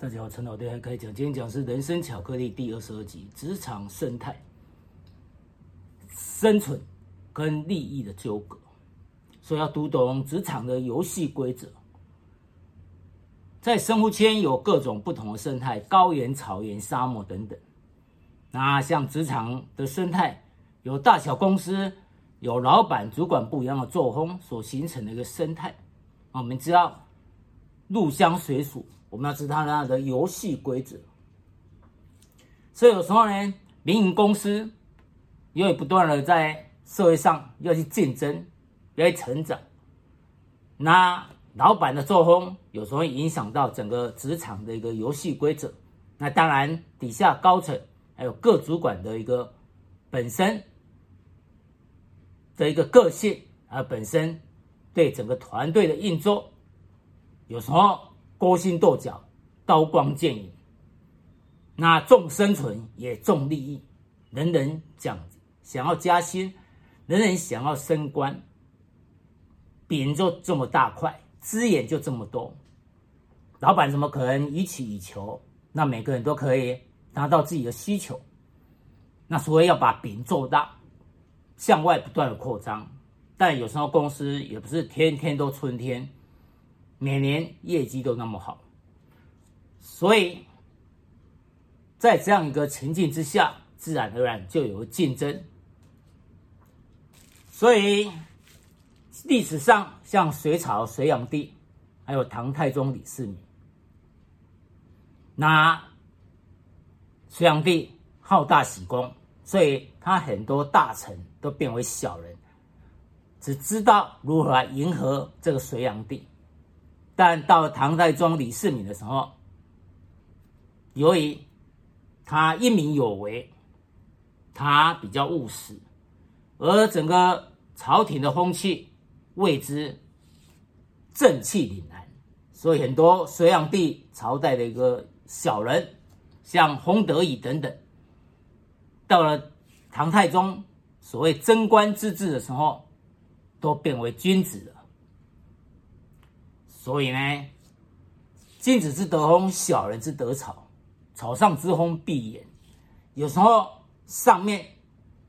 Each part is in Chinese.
大家好，陈老爹还开讲，今天讲是人生巧克力第二十二集，职场生态、生存跟利益的纠葛，所以要读懂职场的游戏规则。在生活圈有各种不同的生态，高原、草原、沙漠等等。那像职场的生态，有大小公司，有老板、主管不一样的作风所形成的一个生态。我们知道入乡随俗。我们要知道它的游戏规则，所以有时候呢，民营公司因为不断的在社会上要去竞争，要去成长，那老板的作风有时候会影响到整个职场的一个游戏规则。那当然，底下高层还有各主管的一个本身的一个个性，啊，本身对整个团队的运作，有时候。勾心斗角，刀光剑影，那重生存也重利益，人人讲想要加薪，人人想要升官，饼就这么大块，资源就这么多，老板怎么可能予取予求？那每个人都可以达到自己的需求，那所以要把饼做大，向外不断的扩张，但有时候公司也不是天天都春天。每年业绩都那么好，所以在这样一个情境之下，自然而然就有竞争。所以历史上像隋朝隋炀帝，还有唐太宗李世民，那隋炀帝好大喜功，所以他很多大臣都变为小人，只知道如何来迎合这个隋炀帝。但到唐太宗李世民的时候，由于他英明有为，他比较务实，而整个朝廷的风气为之正气凛然，所以很多隋炀帝朝代的一个小人，像洪德以等等，到了唐太宗所谓贞观之治的时候，都变为君子了。所以呢，君子之德风，小人之德草，草上之风必偃。有时候上面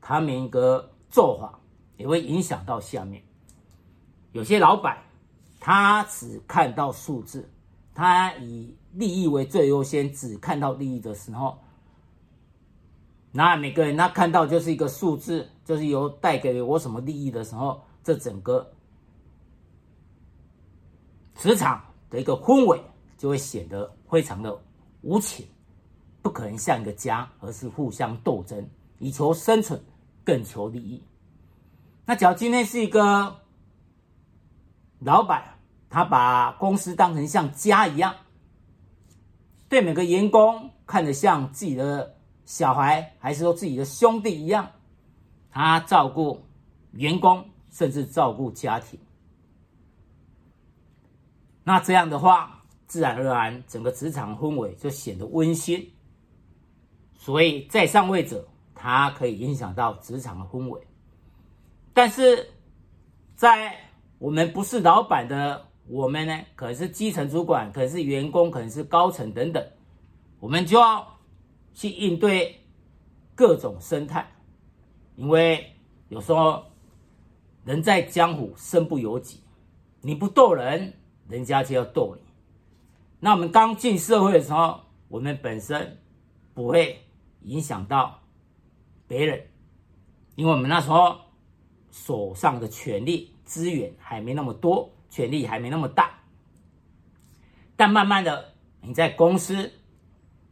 他们一个做法，也会影响到下面。有些老板他只看到数字，他以利益为最优先，只看到利益的时候，那每个人他看到就是一个数字，就是有带给我什么利益的时候，这整个。职场的一个氛围就会显得非常的无情，不可能像一个家，而是互相斗争，以求生存，更求利益。那假如今天是一个老板，他把公司当成像家一样，对每个员工看得像自己的小孩，还是说自己的兄弟一样，他照顾员工，甚至照顾家庭。那这样的话，自然而然，整个职场氛围就显得温馨。所以，在上位者，他可以影响到职场的氛围。但是，在我们不是老板的我们呢，可能是基层主管，可能是员工，可能是高层等等，我们就要去应对各种生态。因为有时候人在江湖，身不由己，你不斗人。人家就要斗你。那我们刚进社会的时候，我们本身不会影响到别人，因为我们那时候手上的权力资源还没那么多，权力还没那么大。但慢慢的，你在公司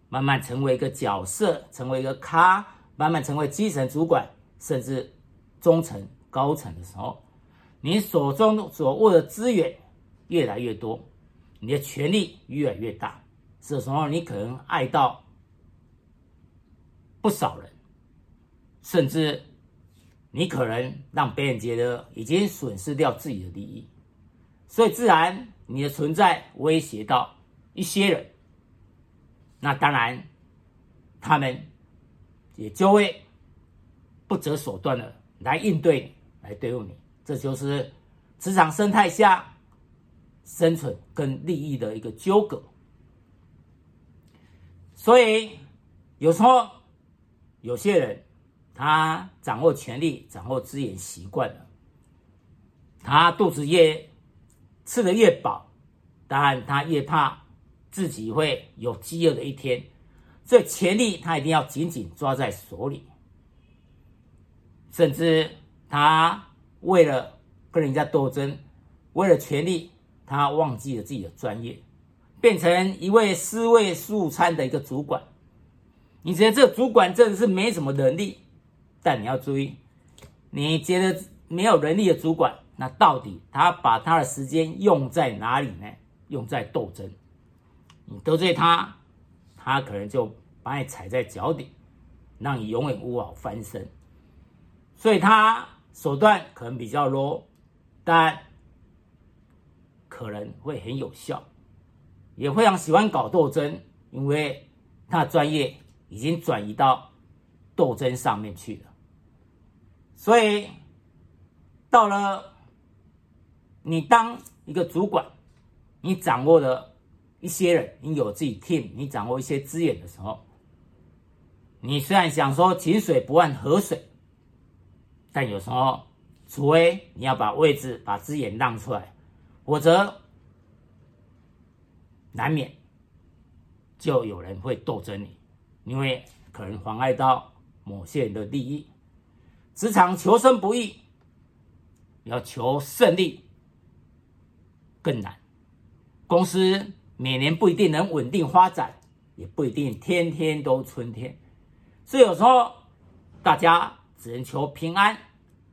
慢慢成为一个角色，成为一个咖，慢慢成为基层主管，甚至中层、高层的时候，你手中所握的资源。越来越多，你的权力越来越大，这时候你可能爱到不少人，甚至你可能让别人觉得已经损失掉自己的利益，所以自然你的存在威胁到一些人，那当然他们也就会不择手段的来应对，来对付你，这就是职场生态下。生存跟利益的一个纠葛。所以有时候有些人他掌握权力、掌握资源习惯了，他肚子越吃的越饱，当然他越怕自己会有饥饿的一天。这权力他一定要紧紧抓在手里，甚至他为了跟人家斗争，为了权力，他忘记了自己的专业，变成一位尸位素餐的一个主管。你觉得这主管真的是没什么能力，但你要注意，你觉得没有能力的主管，那到底他把他的时间用在哪里呢？用在斗争，你得罪他。他可能就把你踩在脚底，让你永远无法翻身。所以他手段可能比较 low，，但可能会很有效，也非常喜欢搞斗争，因为他的专业已经转移到斗争上面去了。所以到了你当一个主管，你掌握了。一些人，你有自己 team，你掌握一些资源的时候，你虽然想说井水不犯河水，但有时候，除非你要把位置、把资源让出来，否则难免就有人会斗争你，因为可能妨碍到某些人的利益。职场求生不易，要求胜利更难。公司。每年不一定能稳定发展，也不一定天天都春天，所以有时候大家只能求平安，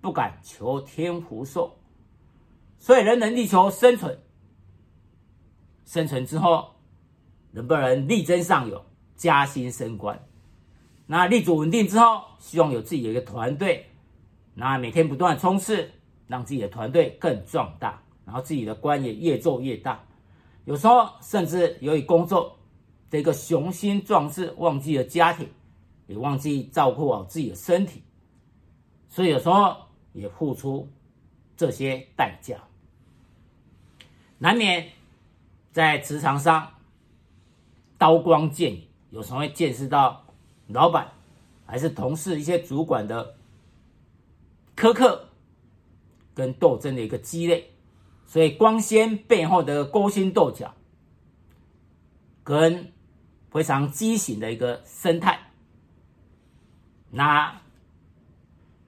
不敢求天福寿。所以人能力求生存，生存之后能不能力争上游、加薪升官？那立足稳定之后，希望有自己的一个团队，那每天不断冲刺，让自己的团队更壮大，然后自己的官也越做越大。有时候甚至由于工作的一个雄心壮志，忘记了家庭，也忘记照顾好自己的身体，所以有时候也付出这些代价，难免在职场上刀光剑影，有时候会见识到老板还是同事一些主管的苛刻跟斗争的一个激烈。所以光鲜背后的勾心斗角，跟非常畸形的一个生态，那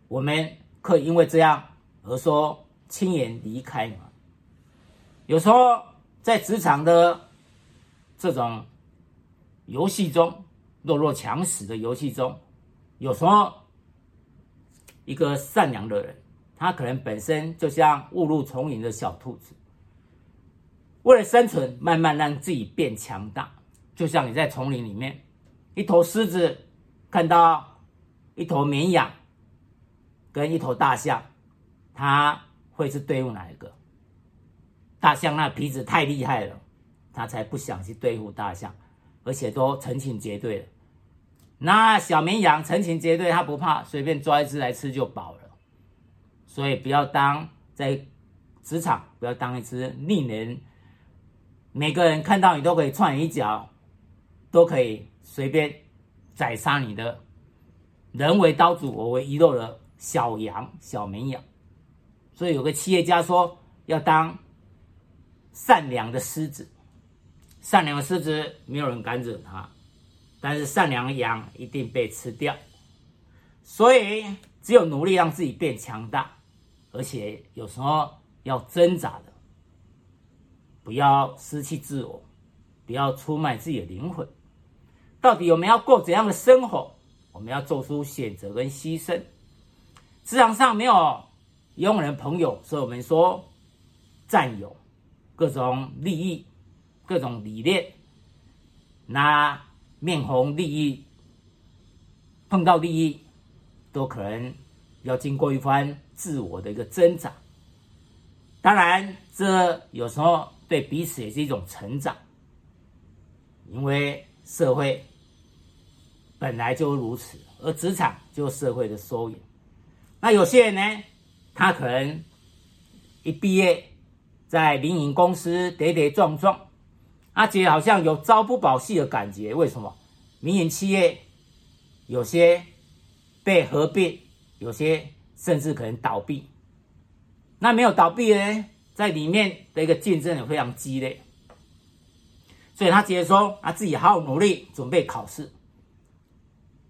我们可以因为这样而说轻言离开嘛？有时候在职场的这种游戏中，弱肉强食的游戏中，有时候一个善良的人。他可能本身就像误入丛林的小兔子，为了生存，慢慢让自己变强大。就像你在丛林里面，一头狮子看到一头绵羊跟一头大象，他会是对付哪一个？大象那鼻子太厉害了，他才不想去对付大象，而且都成群结队了。那小绵羊成群结队，他不怕，随便抓一只来吃就饱了。所以不要当在职场，不要当一只令人每个人看到你都可以踹你一脚，都可以随便宰杀你的，人为刀俎，我为鱼肉的小羊、小绵羊。所以有个企业家说，要当善良的狮子，善良的狮子没有人敢惹他，但是善良的羊一定被吃掉。所以只有努力让自己变强大。而且有时候要挣扎的，不要失去自我，不要出卖自己的灵魂。到底我们要过怎样的生活？我们要做出选择跟牺牲。职场上没有永远的朋友，所以我们说战友，各种利益，各种理念，那面红利益，碰到利益，都可能要经过一番。自我的一个挣扎，当然，这有时候对彼此也是一种成长，因为社会本来就如此，而职场就是社会的缩影。那有些人呢，他可能一毕业在民营公司跌跌撞撞，他觉得好像有朝不保夕的感觉。为什么？民营企业有些被合并，有些甚至可能倒闭。那没有倒闭呢，在里面的一个竞争也非常激烈。所以他直接说，他自己好好努力准备考试。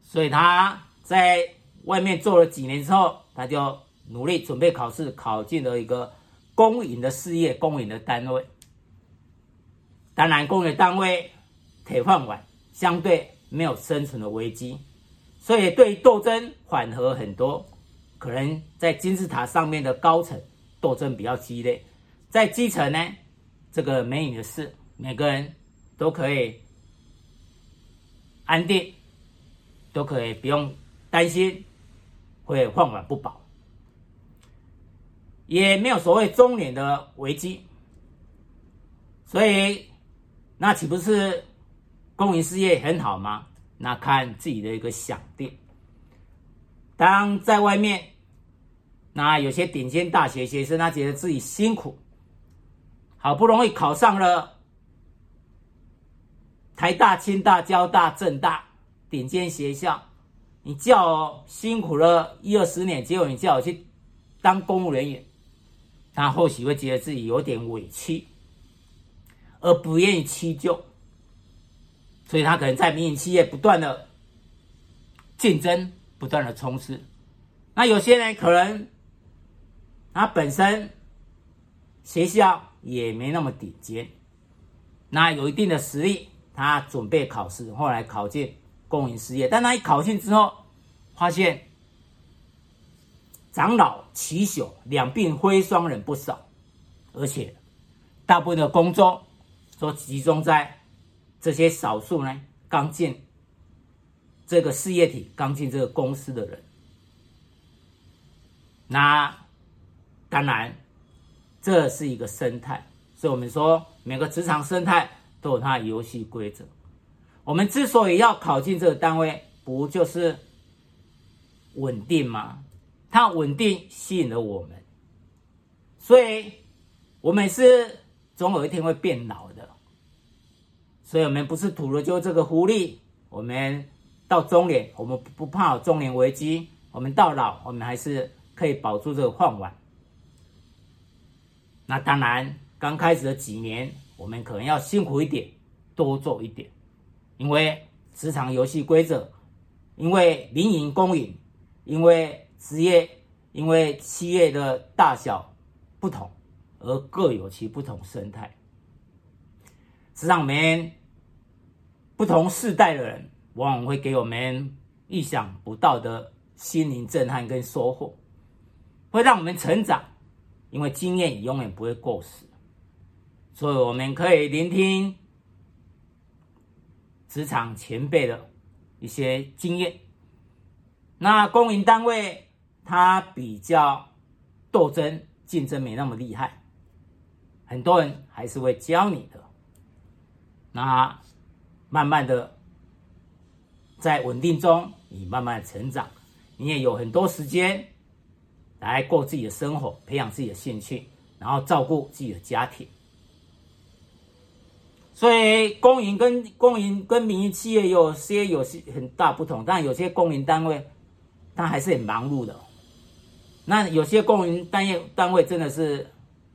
所以他在外面做了几年之后，他就努力准备考试，考进了一个公营的事业、公营的单位。当然，公营单位铁饭碗，相对没有生存的危机，所以对于斗争缓和很多。可能在金字塔上面的高层斗争比较激烈，在基层呢，这个没你的事，每个人。都可以安定，都可以不用担心会饭碗不保，也没有所谓中年的危机，所以那岂不是公营事业很好吗？那看自己的一个想定。当在外面，那有些顶尖大学学生，他觉得自己辛苦，好不容易考上了。台大、清大、交大、政大顶尖学校，你叫我辛苦了一二十年，结果你叫我去当公务人员，他或许会觉得自己有点委屈，而不愿意屈就，所以他可能在民营企业不断的竞争，不断的冲刺。那有些人可能他本身学校也没那么顶尖，那有一定的实力。他准备考试，后来考进公营事业，但他一考进之后，发现长老奇秀，两鬓灰霜人不少，而且大部分的工作都集中在这些少数呢刚进这个事业体、刚进这个公司的人。那当然，这是一个生态，所以我们说每个职场生态。都有它的游戏规则。我们之所以要考进这个单位，不就是稳定吗？它稳定吸引了我们，所以我们是总有一天会变老的。所以我们不是图了就这个福利。我们到中年，我们不怕中年危机。我们到老，我们还是可以保住这个饭碗。那当然，刚开始的几年。我们可能要辛苦一点，多做一点，因为职场游戏规则，因为民营公营，因为职业，因为企业的大小不同，而各有其不同生态。职场里面不同世代的人，往往会给我们意想不到的心灵震撼跟收获，会让我们成长，因为经验永远不会过时。所以我们可以聆听职场前辈的一些经验。那公营单位它比较斗争竞争没那么厉害，很多人还是会教你的。那慢慢的在稳定中，你慢慢成长，你也有很多时间来过自己的生活，培养自己的兴趣，然后照顾自己的家庭。所以公营跟公营跟民营企业有些有些很大不同，但有些公营单位，它还是很忙碌的。那有些公营单业单位真的是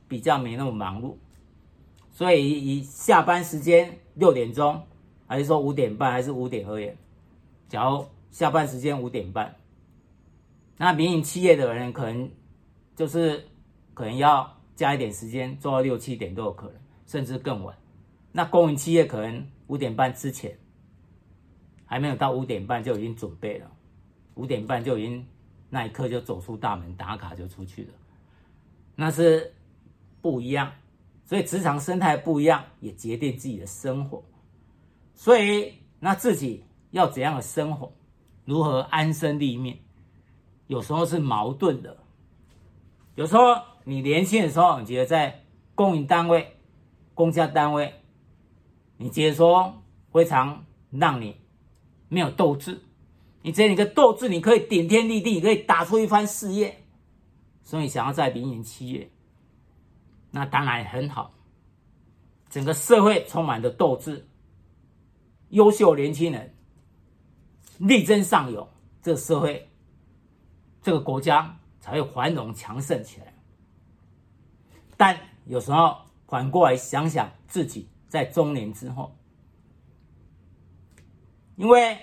比较没那么忙碌。所以以下班时间六点钟，还是说五点半，还是五点而言，假如下班时间五点半，那民营企业的人可能就是可能要加一点时间，做到六七点都有可能，甚至更晚。那公营企业可能五点半之前还没有到五点半就已经准备了，五点半就已经那一刻就走出大门打卡就出去了，那是不一样。所以职场生态不一样，也决定自己的生活。所以那自己要怎样的生活，如何安身立命，有时候是矛盾的。有时候你年轻的时候，你觉得在公营单位、公家单位。你觉得说非常让你没有斗志，你觉得你个斗志，你可以顶天立地，你可以打出一番事业，所以想要在明年七月，那当然很好。整个社会充满着斗志，优秀年轻人力争上游，这个社会、这个国家才会繁荣强盛起来。但有时候反过来想想自己在中年之后，因为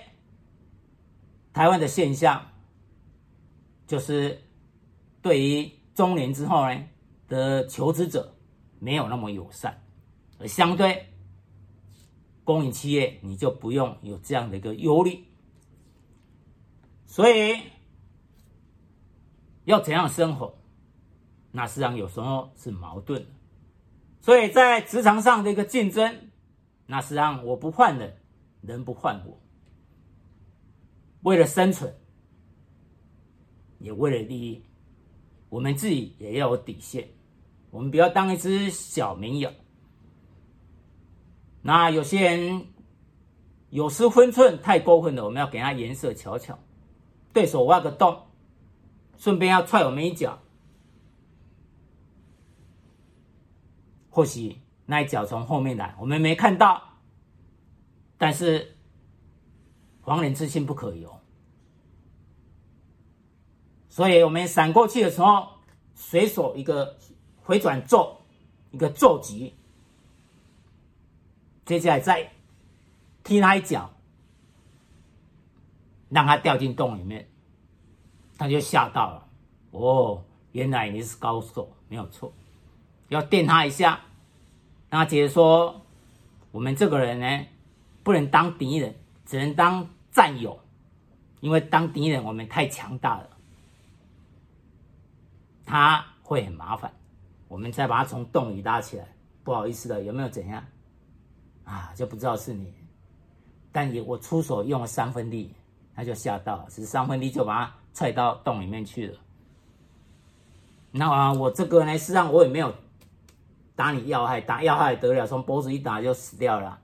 台湾的现象就是对于中年之后呢的求职者没有那么友善，而相对公营企业你就不用有这样的一个忧虑。所以要怎样生活？那实际上有时候是矛盾的。所以在职场上的一个竞争，那实际上我不换人，人不换我。为了生存，也为了利益，我们自己也要有底线。我们不要当一只小绵羊。那有些人有失分寸，太过分了，我们要给他颜色瞧瞧。对手挖个洞，顺便要踹我们一脚，或许那一脚从后面来，我们没看到。但是防人之心不可有，所以我们闪过去的时候，随手一个回转咒，一个咒击，接下来再踢他一脚。让他掉进洞里面，他就吓到了。哦，原来你是高手，没有错。要电他一下，让他觉得说，我们这个人呢，不能当敌人，只能当战友。因为当敌人，我们太强大了，他会很麻烦。我们再把他从洞里拉起来，不好意思的，有没有怎样？啊，就不知道是你，但也我出手用了三分力。他就吓到了，只是三分力就把他踹到洞里面去了。那啊，我这个呢，实际上我也没有打你要害，打要害得了，从脖子一打就死掉了。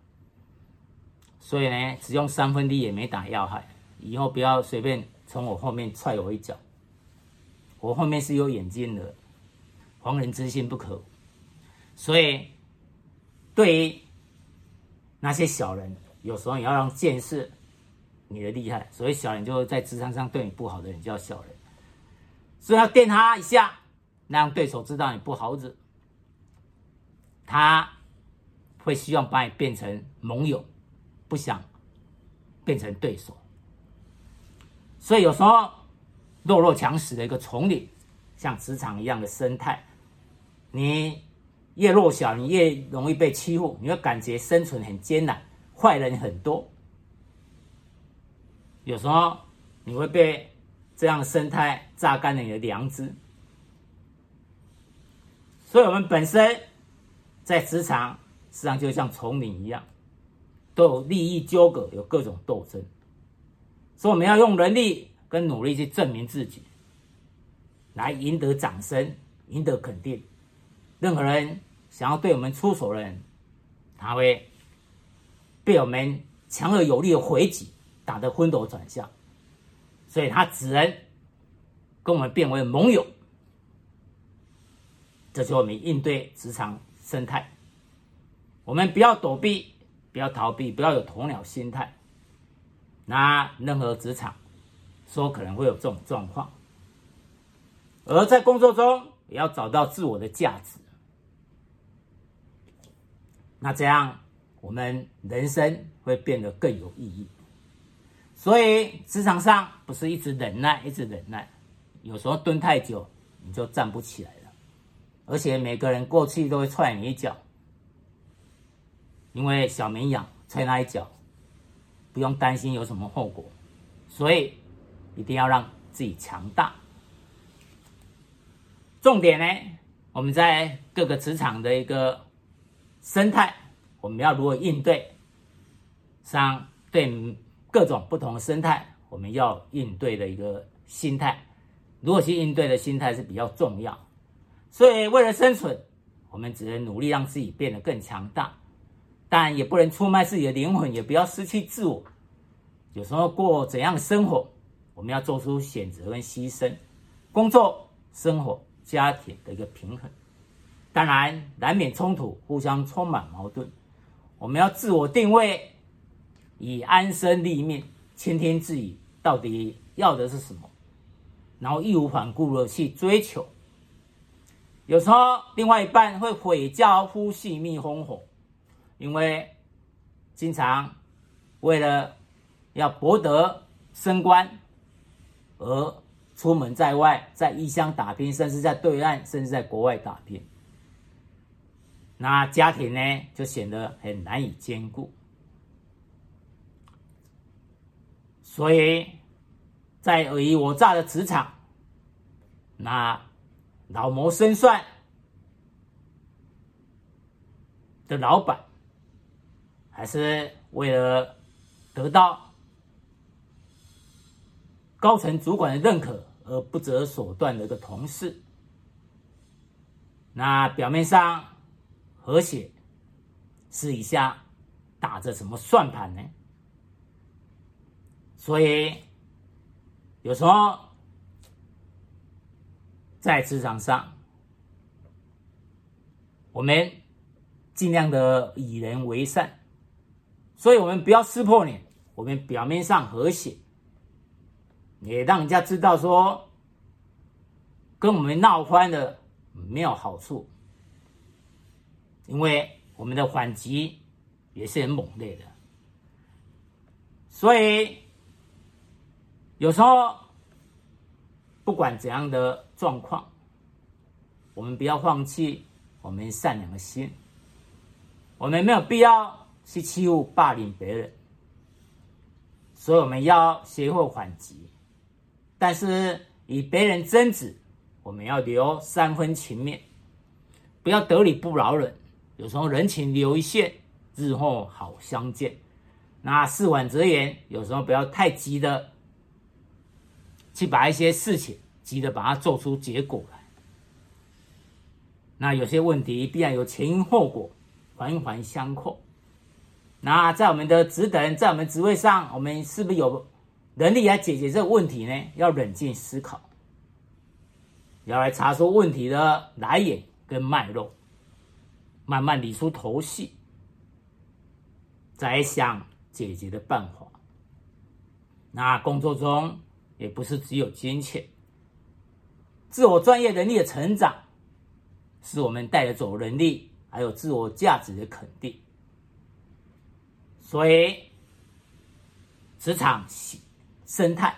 所以呢，只用三分力也没打要害。以后不要随便从我后面踹我一脚，我后面是有眼睛的，防人之心不可。所以，对于那些小人，有时候也要让见识。你的厉害，所以小人就在职场上对你不好的人叫小人，所以要电他一下，让对手知道你不好惹，他会希望把你变成盟友，不想变成对手。所以有时候弱肉强食的一个丛林，像职场一样的生态，你越弱小，你越容易被欺负，你会感觉生存很艰难，坏人很多。有时候你会被这样的生态榨干了你的良知，所以我们本身在职场实际上就像丛林一样，都有利益纠葛，有各种斗争，所以我们要用能力跟努力去证明自己，来赢得掌声，赢得肯定。任何人想要对我们出手的人，他会被我们强而有力的回击。打得昏头转向，所以他只能跟我们变为盟友。这就是我们应对职场生态。我们不要躲避，不要逃避，不要有鸵鸟心态。那任何职场说可能会有这种状况，而在工作中也要找到自我的价值。那这样我们人生会变得更有意义。所以职场上不是一直忍耐，一直忍耐，有时候蹲太久你就站不起来了。而且每个人过去都会踹你一脚，因为小绵羊踩那一脚，不用担心有什么后果。所以一定要让自己强大。重点呢，我们在各个职场的一个生态，我们要如何应对？像对。各种不同的生态，我们要应对的一个心态，如何去应对的心态是比较重要。所以，为了生存，我们只能努力让自己变得更强大，但也不能出卖自己的灵魂，也不要失去自我。有时候过怎样的生活，我们要做出选择跟牺牲，工作、生活、家庭的一个平衡。当然，难免冲突，互相充满矛盾。我们要自我定位。以安身立命，倾听自己到底要的是什么，然后义无反顾的去追求。有时候另外一半会毁教夫性命轰火，因为经常为了要博得升官而出门在外，在异乡打拼，甚至在对岸，甚至在国外打拼，那家庭呢就显得很难以兼顾。所以在尔虞我诈的职场，那。老谋深算的老板，还是为了得到高层主管的认可而不择手段的一个同事，那表面上和谐，私底下打着什么算盘呢？所以有时候。在职场上，我们尽量的与人为善，所以我们不要撕破脸，我们表面上和谐，也让人家知道说，跟我们闹翻的没有好处，因为我们的反击也是很猛烈的，所以有时候。不管怎样的状况，我们不要放弃我们善良的心。我们没有必要去欺负、霸凌别人，所以我们要学会反击。但是与别人争执，我们要留三分情面，不要得理不饶人。有时候人情留一线，日后好相见。那事缓则圆，有时候不要太急的。去把一些事情急着把它做出结果来，那有些问题必然有前因后果，环环相扣。那在我们的职等，在我们职位上，我们是不是有能力来解决这个问题呢？要冷静思考，要来查出问题的来源跟脉络，慢慢理出头绪，再想解决的办法。那工作中。也不是只有金钱，自我专业能力的成长，是我们带着走能力，还有自我价值的肯定。所以，职场生态，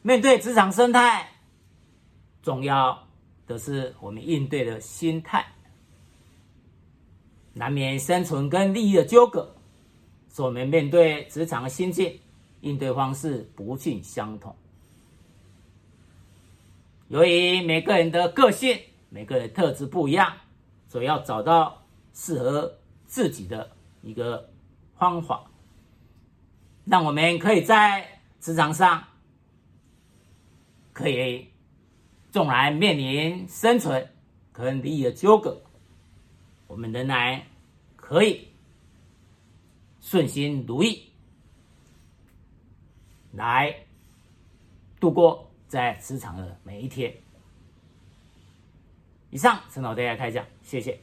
面对职场生态，重要的是我们应对的心态，难免生存跟利益的纠葛，所以我们面对职场的心境。应对方式不尽相同，由于每个人的个性、每个人特质不一样，所以要找到适合自己的一个方法，让我们可以在职场上可以纵然面临生存跟利益的纠葛，我们仍然可以顺心如意。来度过在职场的每一天。以上，陈老大家开讲，谢谢。